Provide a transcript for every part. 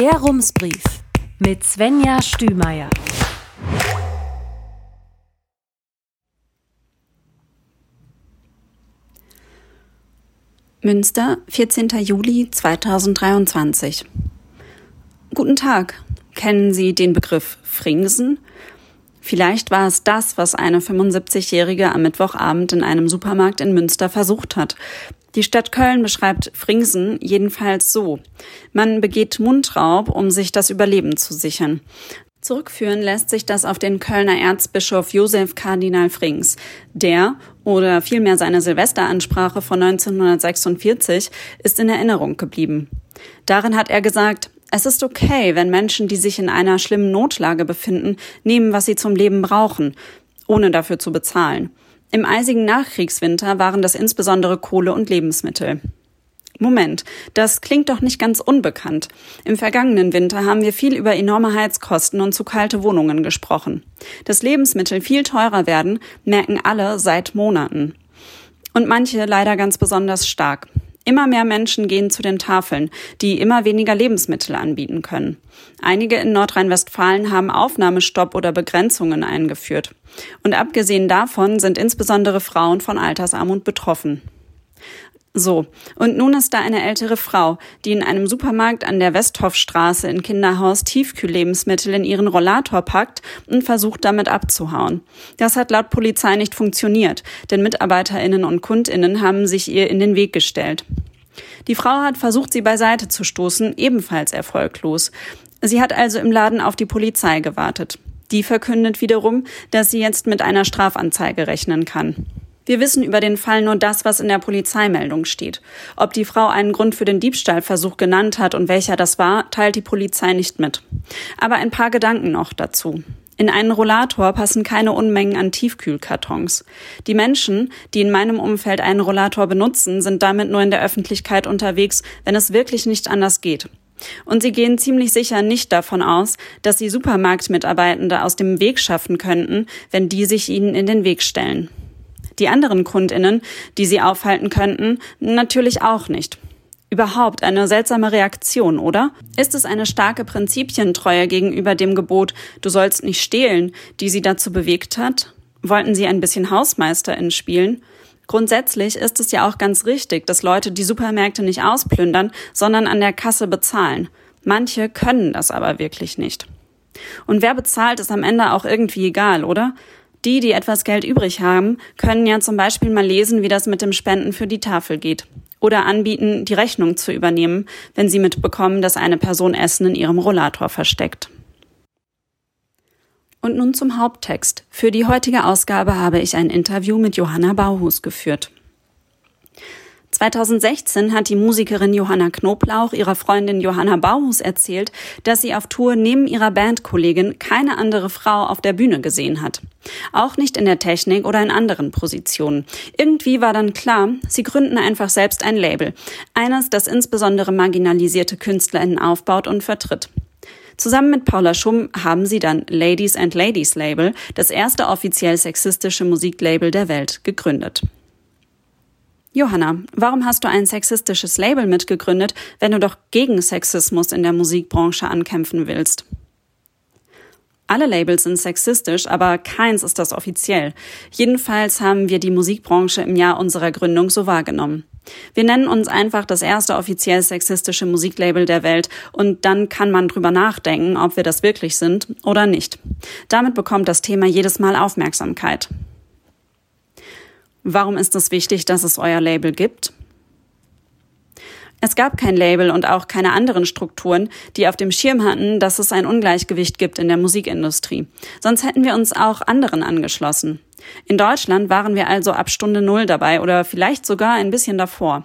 Der Rumsbrief mit Svenja Stümeier. Münster, 14. Juli 2023. Guten Tag. Kennen Sie den Begriff Fringsen? Vielleicht war es das, was eine 75-Jährige am Mittwochabend in einem Supermarkt in Münster versucht hat. Die Stadt Köln beschreibt Fringsen jedenfalls so. Man begeht Mundraub, um sich das Überleben zu sichern. Zurückführen lässt sich das auf den Kölner Erzbischof Josef Kardinal Frings. Der, oder vielmehr seine Silvesteransprache von 1946, ist in Erinnerung geblieben. Darin hat er gesagt, es ist okay, wenn Menschen, die sich in einer schlimmen Notlage befinden, nehmen, was sie zum Leben brauchen, ohne dafür zu bezahlen. Im eisigen Nachkriegswinter waren das insbesondere Kohle und Lebensmittel. Moment, das klingt doch nicht ganz unbekannt. Im vergangenen Winter haben wir viel über enorme Heizkosten und zu kalte Wohnungen gesprochen. Dass Lebensmittel viel teurer werden, merken alle seit Monaten. Und manche leider ganz besonders stark. Immer mehr Menschen gehen zu den Tafeln, die immer weniger Lebensmittel anbieten können. Einige in Nordrhein-Westfalen haben Aufnahmestopp oder Begrenzungen eingeführt. Und abgesehen davon sind insbesondere Frauen von Altersarmut betroffen. So, und nun ist da eine ältere Frau, die in einem Supermarkt an der Westhoffstraße in Kinderhaus Tiefkühllebensmittel in ihren Rollator packt und versucht damit abzuhauen. Das hat laut Polizei nicht funktioniert, denn Mitarbeiterinnen und Kundinnen haben sich ihr in den Weg gestellt. Die Frau hat versucht, sie beiseite zu stoßen, ebenfalls erfolglos. Sie hat also im Laden auf die Polizei gewartet. Die verkündet wiederum, dass sie jetzt mit einer Strafanzeige rechnen kann. Wir wissen über den Fall nur das, was in der Polizeimeldung steht. Ob die Frau einen Grund für den Diebstahlversuch genannt hat und welcher das war, teilt die Polizei nicht mit. Aber ein paar Gedanken noch dazu. In einen Rollator passen keine Unmengen an Tiefkühlkartons. Die Menschen, die in meinem Umfeld einen Rollator benutzen, sind damit nur in der Öffentlichkeit unterwegs, wenn es wirklich nicht anders geht. Und sie gehen ziemlich sicher nicht davon aus, dass sie Supermarktmitarbeitende aus dem Weg schaffen könnten, wenn die sich ihnen in den Weg stellen. Die anderen Kundinnen, die sie aufhalten könnten, natürlich auch nicht. Überhaupt eine seltsame Reaktion, oder? Ist es eine starke Prinzipientreue gegenüber dem Gebot, du sollst nicht stehlen, die sie dazu bewegt hat? Wollten sie ein bisschen Hausmeisterin spielen? Grundsätzlich ist es ja auch ganz richtig, dass Leute die Supermärkte nicht ausplündern, sondern an der Kasse bezahlen. Manche können das aber wirklich nicht. Und wer bezahlt, ist am Ende auch irgendwie egal, oder? Die, die etwas Geld übrig haben, können ja zum Beispiel mal lesen, wie das mit dem Spenden für die Tafel geht. Oder anbieten, die Rechnung zu übernehmen, wenn sie mitbekommen, dass eine Person Essen in ihrem Rollator versteckt. Und nun zum Haupttext. Für die heutige Ausgabe habe ich ein Interview mit Johanna Bauhus geführt. 2016 hat die Musikerin Johanna Knoblauch ihrer Freundin Johanna Bauhus erzählt, dass sie auf Tour neben ihrer Bandkollegin keine andere Frau auf der Bühne gesehen hat. Auch nicht in der Technik oder in anderen Positionen. Irgendwie war dann klar, sie gründen einfach selbst ein Label. Eines, das insbesondere marginalisierte KünstlerInnen aufbaut und vertritt. Zusammen mit Paula Schumm haben sie dann Ladies and Ladies Label, das erste offiziell sexistische Musiklabel der Welt, gegründet. Johanna, warum hast du ein sexistisches Label mitgegründet, wenn du doch gegen Sexismus in der Musikbranche ankämpfen willst? Alle Labels sind sexistisch, aber keins ist das offiziell. Jedenfalls haben wir die Musikbranche im Jahr unserer Gründung so wahrgenommen. Wir nennen uns einfach das erste offiziell sexistische Musiklabel der Welt und dann kann man drüber nachdenken, ob wir das wirklich sind oder nicht. Damit bekommt das Thema jedes Mal Aufmerksamkeit. Warum ist es wichtig, dass es euer Label gibt? Es gab kein Label und auch keine anderen Strukturen, die auf dem Schirm hatten, dass es ein Ungleichgewicht gibt in der Musikindustrie. Sonst hätten wir uns auch anderen angeschlossen. In Deutschland waren wir also ab Stunde Null dabei oder vielleicht sogar ein bisschen davor.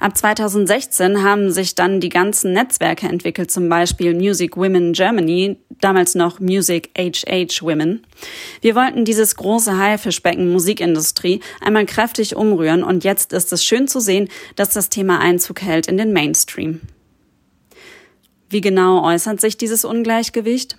Ab 2016 haben sich dann die ganzen Netzwerke entwickelt, zum Beispiel Music Women Germany, damals noch Music HH Women. Wir wollten dieses große Haifischbecken Musikindustrie einmal kräftig umrühren und jetzt ist es schön zu sehen, dass das Thema Einzug hält in den Mainstream. Wie genau äußert sich dieses Ungleichgewicht?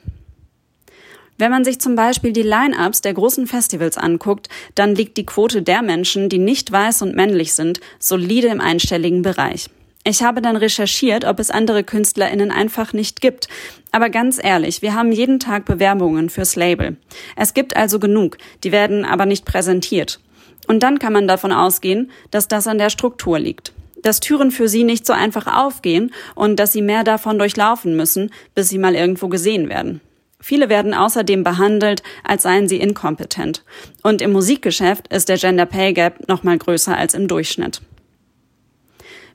Wenn man sich zum Beispiel die Line-ups der großen Festivals anguckt, dann liegt die Quote der Menschen, die nicht weiß und männlich sind, solide im einstelligen Bereich. Ich habe dann recherchiert, ob es andere KünstlerInnen einfach nicht gibt. Aber ganz ehrlich, wir haben jeden Tag Bewerbungen fürs Label. Es gibt also genug, die werden aber nicht präsentiert. Und dann kann man davon ausgehen, dass das an der Struktur liegt. Dass Türen für sie nicht so einfach aufgehen und dass sie mehr davon durchlaufen müssen, bis sie mal irgendwo gesehen werden. Viele werden außerdem behandelt, als seien sie inkompetent. Und im Musikgeschäft ist der Gender Pay Gap noch mal größer als im Durchschnitt.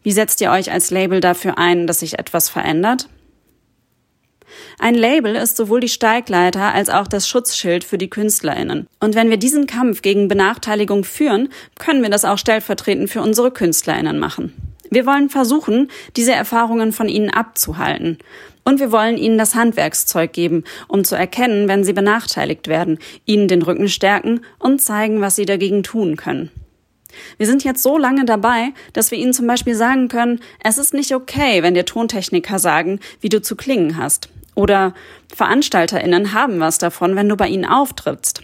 Wie setzt ihr euch als Label dafür ein, dass sich etwas verändert? Ein Label ist sowohl die Steigleiter als auch das Schutzschild für die Künstlerinnen. Und wenn wir diesen Kampf gegen Benachteiligung führen, können wir das auch stellvertretend für unsere Künstlerinnen machen. Wir wollen versuchen, diese Erfahrungen von ihnen abzuhalten. Und wir wollen ihnen das Handwerkszeug geben, um zu erkennen, wenn sie benachteiligt werden, ihnen den Rücken stärken und zeigen, was sie dagegen tun können. Wir sind jetzt so lange dabei, dass wir ihnen zum Beispiel sagen können, es ist nicht okay, wenn dir Tontechniker sagen, wie du zu klingen hast. Oder VeranstalterInnen haben was davon, wenn du bei ihnen auftrittst.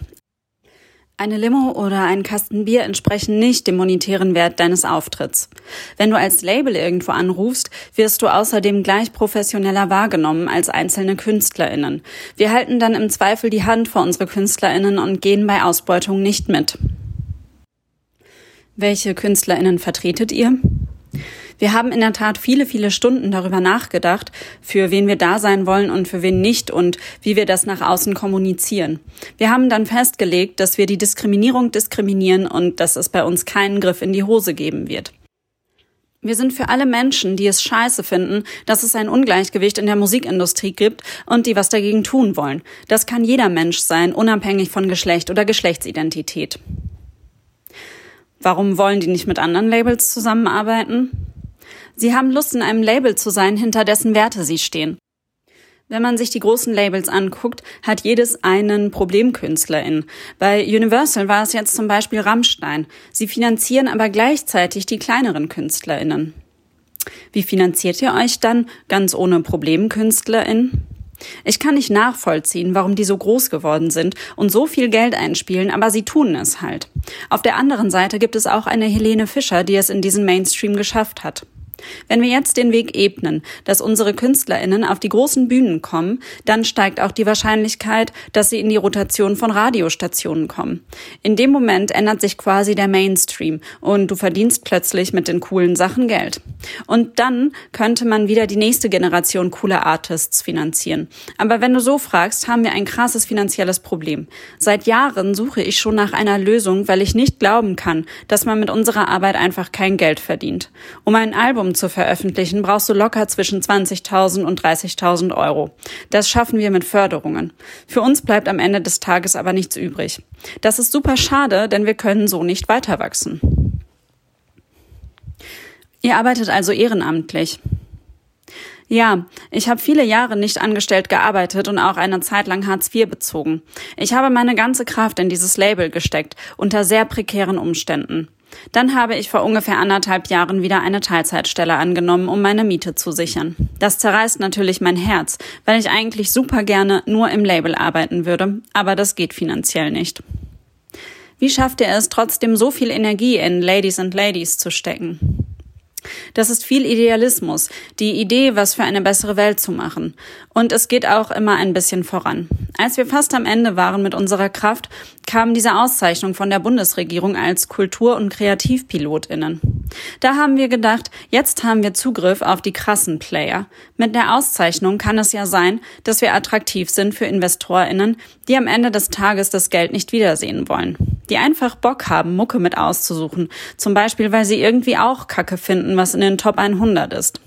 Eine Limo oder ein Kasten Bier entsprechen nicht dem monetären Wert deines Auftritts. Wenn du als Label irgendwo anrufst, wirst du außerdem gleich professioneller wahrgenommen als einzelne KünstlerInnen. Wir halten dann im Zweifel die Hand vor unsere KünstlerInnen und gehen bei Ausbeutung nicht mit. Welche KünstlerInnen vertretet ihr? Wir haben in der Tat viele, viele Stunden darüber nachgedacht, für wen wir da sein wollen und für wen nicht und wie wir das nach außen kommunizieren. Wir haben dann festgelegt, dass wir die Diskriminierung diskriminieren und dass es bei uns keinen Griff in die Hose geben wird. Wir sind für alle Menschen, die es scheiße finden, dass es ein Ungleichgewicht in der Musikindustrie gibt und die was dagegen tun wollen. Das kann jeder Mensch sein, unabhängig von Geschlecht oder Geschlechtsidentität. Warum wollen die nicht mit anderen Labels zusammenarbeiten? Sie haben Lust, in einem Label zu sein, hinter dessen Werte sie stehen. Wenn man sich die großen Labels anguckt, hat jedes einen Problemkünstlerin. Bei Universal war es jetzt zum Beispiel Rammstein. Sie finanzieren aber gleichzeitig die kleineren KünstlerInnen. Wie finanziert ihr euch dann ganz ohne Problemkünstlerin? Ich kann nicht nachvollziehen, warum die so groß geworden sind und so viel Geld einspielen, aber sie tun es halt. Auf der anderen Seite gibt es auch eine Helene Fischer, die es in diesen Mainstream geschafft hat. Wenn wir jetzt den Weg ebnen, dass unsere Künstlerinnen auf die großen Bühnen kommen, dann steigt auch die Wahrscheinlichkeit, dass sie in die Rotation von Radiostationen kommen. In dem Moment ändert sich quasi der Mainstream und du verdienst plötzlich mit den coolen Sachen Geld. Und dann könnte man wieder die nächste Generation cooler Artists finanzieren. Aber wenn du so fragst, haben wir ein krasses finanzielles Problem. Seit Jahren suche ich schon nach einer Lösung, weil ich nicht glauben kann, dass man mit unserer Arbeit einfach kein Geld verdient. Um ein Album Album zu veröffentlichen, brauchst du locker zwischen 20.000 und 30.000 Euro. Das schaffen wir mit Förderungen. Für uns bleibt am Ende des Tages aber nichts übrig. Das ist super schade, denn wir können so nicht weiter wachsen. Ihr arbeitet also ehrenamtlich. Ja, ich habe viele Jahre nicht angestellt gearbeitet und auch eine Zeit lang Hartz IV bezogen. Ich habe meine ganze Kraft in dieses Label gesteckt, unter sehr prekären Umständen. Dann habe ich vor ungefähr anderthalb Jahren wieder eine Teilzeitstelle angenommen, um meine Miete zu sichern. Das zerreißt natürlich mein Herz, weil ich eigentlich super gerne nur im Label arbeiten würde, aber das geht finanziell nicht. Wie schafft ihr es trotzdem so viel Energie in Ladies and Ladies zu stecken? Das ist viel Idealismus, die Idee, was für eine bessere Welt zu machen. Und es geht auch immer ein bisschen voran. Als wir fast am Ende waren mit unserer Kraft, kam diese Auszeichnung von der Bundesregierung als Kultur- und Kreativpilotinnen. Da haben wir gedacht, jetzt haben wir Zugriff auf die krassen Player. Mit der Auszeichnung kann es ja sein, dass wir attraktiv sind für Investorinnen, die am Ende des Tages das Geld nicht wiedersehen wollen. Die einfach Bock haben, Mucke mit auszusuchen. Zum Beispiel, weil sie irgendwie auch Kacke finden, was in den Top 100 ist.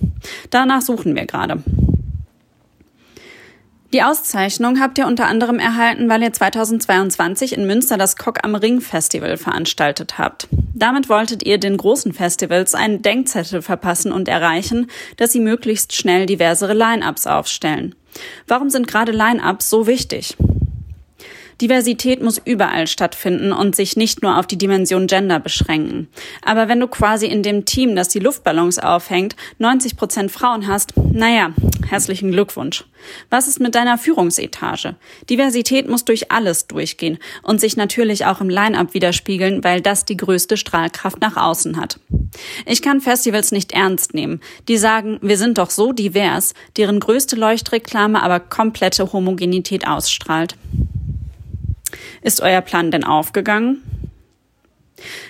Danach suchen wir gerade. Die Auszeichnung habt ihr unter anderem erhalten, weil ihr 2022 in Münster das Cock am Ring Festival veranstaltet habt. Damit wolltet ihr den großen Festivals einen Denkzettel verpassen und erreichen, dass sie möglichst schnell diversere Line-ups aufstellen. Warum sind gerade Line-ups so wichtig? Diversität muss überall stattfinden und sich nicht nur auf die Dimension Gender beschränken. Aber wenn du quasi in dem Team, das die Luftballons aufhängt, 90 Prozent Frauen hast, naja, herzlichen Glückwunsch. Was ist mit deiner Führungsetage? Diversität muss durch alles durchgehen und sich natürlich auch im Line-up widerspiegeln, weil das die größte Strahlkraft nach außen hat. Ich kann Festivals nicht ernst nehmen, die sagen, wir sind doch so divers, deren größte Leuchtreklame aber komplette Homogenität ausstrahlt. Ist euer Plan denn aufgegangen?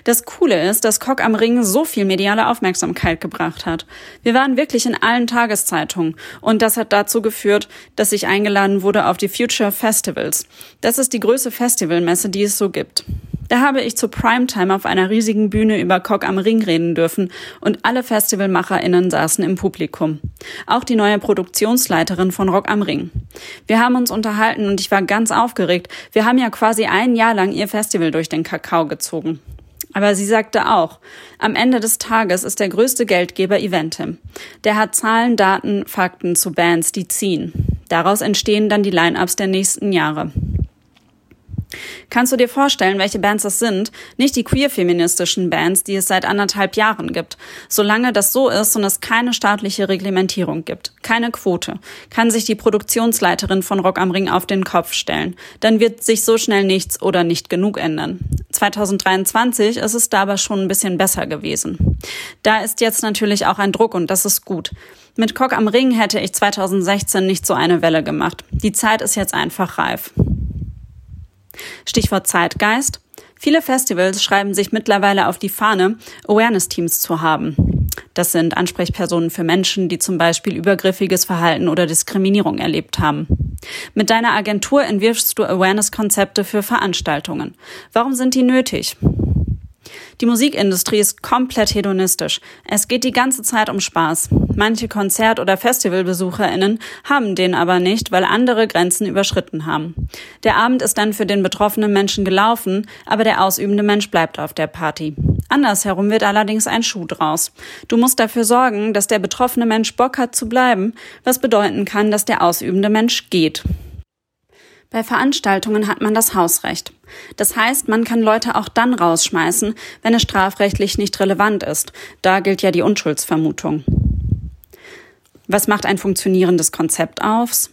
Das Coole ist, dass Cock am Ring so viel mediale Aufmerksamkeit gebracht hat. Wir waren wirklich in allen Tageszeitungen und das hat dazu geführt, dass ich eingeladen wurde auf die Future Festivals. Das ist die größte Festivalmesse, die es so gibt. Da habe ich zu Primetime auf einer riesigen Bühne über Cock am Ring reden dürfen und alle FestivalmacherInnen saßen im Publikum. Auch die neue Produktionsleiterin von Rock am Ring. Wir haben uns unterhalten und ich war ganz aufgeregt. Wir haben ja quasi ein Jahr lang ihr Festival durch den Kakao gezogen. Aber sie sagte auch, am Ende des Tages ist der größte Geldgeber Eventim. Der hat Zahlen, Daten, Fakten zu Bands, die ziehen. Daraus entstehen dann die Line-ups der nächsten Jahre. Kannst du dir vorstellen, welche Bands das sind? Nicht die queer-feministischen Bands, die es seit anderthalb Jahren gibt. Solange das so ist und es keine staatliche Reglementierung gibt, keine Quote, kann sich die Produktionsleiterin von Rock am Ring auf den Kopf stellen. Dann wird sich so schnell nichts oder nicht genug ändern. 2023 ist es da aber schon ein bisschen besser gewesen. Da ist jetzt natürlich auch ein Druck und das ist gut. Mit Cock am Ring hätte ich 2016 nicht so eine Welle gemacht. Die Zeit ist jetzt einfach reif. Stichwort Zeitgeist. Viele Festivals schreiben sich mittlerweile auf die Fahne, Awareness-Teams zu haben. Das sind Ansprechpersonen für Menschen, die zum Beispiel übergriffiges Verhalten oder Diskriminierung erlebt haben. Mit deiner Agentur entwirfst du Awareness-Konzepte für Veranstaltungen. Warum sind die nötig? Die Musikindustrie ist komplett hedonistisch. Es geht die ganze Zeit um Spaß. Manche Konzert- oder Festivalbesucherinnen haben den aber nicht, weil andere Grenzen überschritten haben. Der Abend ist dann für den betroffenen Menschen gelaufen, aber der ausübende Mensch bleibt auf der Party. Andersherum wird allerdings ein Schuh draus. Du musst dafür sorgen, dass der betroffene Mensch Bock hat zu bleiben, was bedeuten kann, dass der ausübende Mensch geht. Bei Veranstaltungen hat man das Hausrecht. Das heißt, man kann Leute auch dann rausschmeißen, wenn es strafrechtlich nicht relevant ist. Da gilt ja die Unschuldsvermutung. Was macht ein funktionierendes Konzept aus?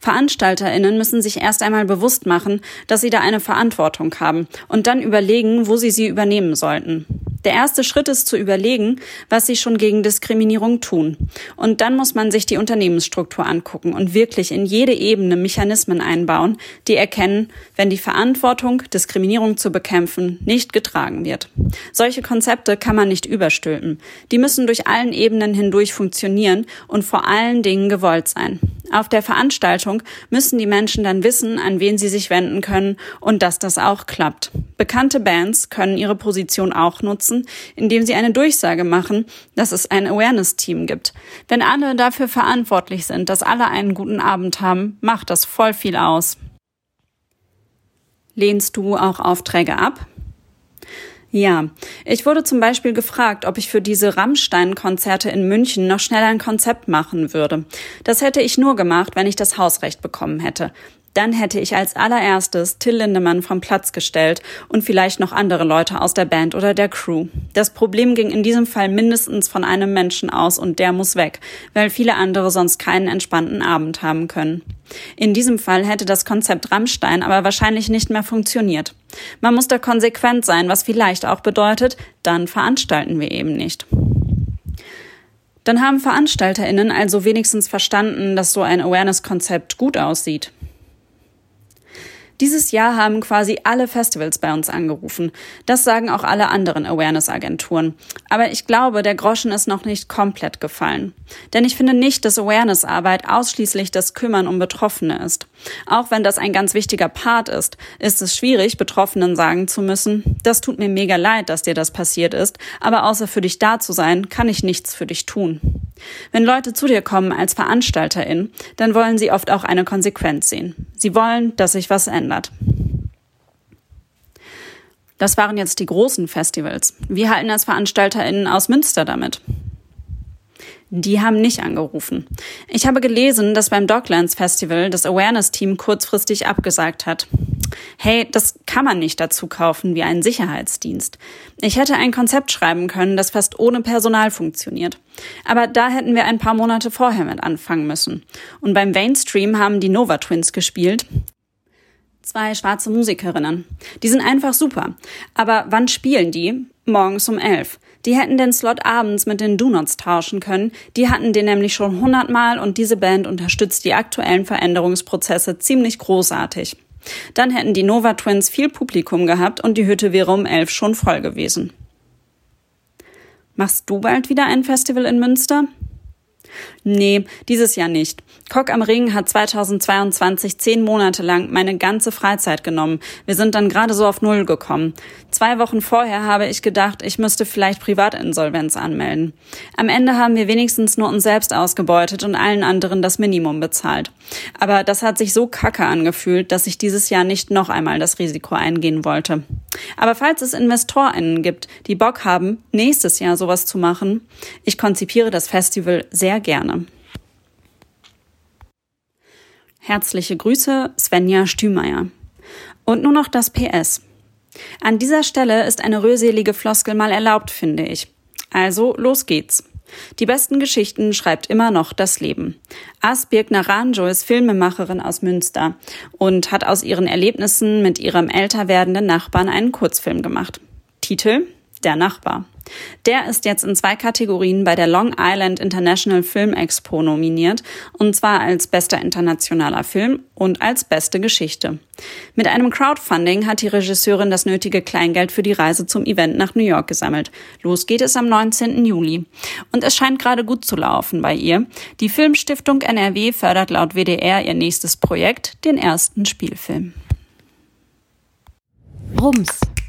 Veranstalterinnen müssen sich erst einmal bewusst machen, dass sie da eine Verantwortung haben und dann überlegen, wo sie sie übernehmen sollten. Der erste Schritt ist zu überlegen, was sie schon gegen Diskriminierung tun. Und dann muss man sich die Unternehmensstruktur angucken und wirklich in jede Ebene Mechanismen einbauen, die erkennen, wenn die Verantwortung, Diskriminierung zu bekämpfen, nicht getragen wird. Solche Konzepte kann man nicht überstülpen. Die müssen durch allen Ebenen hindurch funktionieren und vor allen Dingen gewollt sein. Auf der Veranstaltung müssen die Menschen dann wissen, an wen sie sich wenden können und dass das auch klappt. Bekannte Bands können ihre Position auch nutzen, indem sie eine Durchsage machen, dass es ein Awareness-Team gibt. Wenn alle dafür verantwortlich sind, dass alle einen guten Abend haben, macht das voll viel aus. Lehnst du auch Aufträge ab? Ja, ich wurde zum Beispiel gefragt, ob ich für diese Rammstein-Konzerte in München noch schnell ein Konzept machen würde. Das hätte ich nur gemacht, wenn ich das Hausrecht bekommen hätte dann hätte ich als allererstes Till Lindemann vom Platz gestellt und vielleicht noch andere Leute aus der Band oder der Crew. Das Problem ging in diesem Fall mindestens von einem Menschen aus und der muss weg, weil viele andere sonst keinen entspannten Abend haben können. In diesem Fall hätte das Konzept Rammstein aber wahrscheinlich nicht mehr funktioniert. Man muss da konsequent sein, was vielleicht auch bedeutet, dann veranstalten wir eben nicht. Dann haben VeranstalterInnen also wenigstens verstanden, dass so ein Awareness-Konzept gut aussieht. Dieses Jahr haben quasi alle Festivals bei uns angerufen. Das sagen auch alle anderen Awareness-Agenturen. Aber ich glaube, der Groschen ist noch nicht komplett gefallen. Denn ich finde nicht, dass Awareness-Arbeit ausschließlich das Kümmern um Betroffene ist. Auch wenn das ein ganz wichtiger Part ist, ist es schwierig, Betroffenen sagen zu müssen, das tut mir mega leid, dass dir das passiert ist, aber außer für dich da zu sein, kann ich nichts für dich tun. Wenn Leute zu dir kommen als Veranstalterin, dann wollen sie oft auch eine Konsequenz sehen. Sie wollen, dass sich was ändert. Das waren jetzt die großen Festivals. Wie halten das VeranstalterInnen aus Münster damit? Die haben nicht angerufen. Ich habe gelesen, dass beim Docklands Festival das Awareness-Team kurzfristig abgesagt hat. Hey, das kann man nicht dazu kaufen wie einen Sicherheitsdienst. Ich hätte ein Konzept schreiben können, das fast ohne Personal funktioniert. Aber da hätten wir ein paar Monate vorher mit anfangen müssen. Und beim Mainstream haben die Nova Twins gespielt. Zwei schwarze Musikerinnen. Die sind einfach super. Aber wann spielen die? Morgens um elf. Die hätten den Slot abends mit den Do-Nots tauschen können. Die hatten den nämlich schon hundertmal und diese Band unterstützt die aktuellen Veränderungsprozesse ziemlich großartig. Dann hätten die Nova Twins viel Publikum gehabt und die Hütte wäre um elf schon voll gewesen. Machst du bald wieder ein Festival in Münster? Nee, dieses Jahr nicht. Cock am Ring hat 2022 zehn Monate lang meine ganze Freizeit genommen. Wir sind dann gerade so auf Null gekommen. Zwei Wochen vorher habe ich gedacht, ich müsste vielleicht Privatinsolvenz anmelden. Am Ende haben wir wenigstens nur uns selbst ausgebeutet und allen anderen das Minimum bezahlt. Aber das hat sich so kacke angefühlt, dass ich dieses Jahr nicht noch einmal das Risiko eingehen wollte. Aber falls es InvestorInnen gibt, die Bock haben, nächstes Jahr sowas zu machen, ich konzipiere das Festival sehr gerne. Herzliche Grüße, Svenja Stümeier. Und nur noch das PS. An dieser Stelle ist eine rührselige Floskel mal erlaubt, finde ich. Also, los geht's. Die besten Geschichten schreibt immer noch das Leben. As Birgner Ranjo ist Filmemacherin aus Münster und hat aus ihren Erlebnissen mit ihrem älter werdenden Nachbarn einen Kurzfilm gemacht. Titel Der Nachbar. Der ist jetzt in zwei Kategorien bei der Long Island International Film Expo nominiert, und zwar als bester internationaler Film und als beste Geschichte. Mit einem Crowdfunding hat die Regisseurin das nötige Kleingeld für die Reise zum Event nach New York gesammelt. Los geht es am 19. Juli. Und es scheint gerade gut zu laufen bei ihr. Die Filmstiftung NRW fördert laut WDR ihr nächstes Projekt, den ersten Spielfilm. Rums,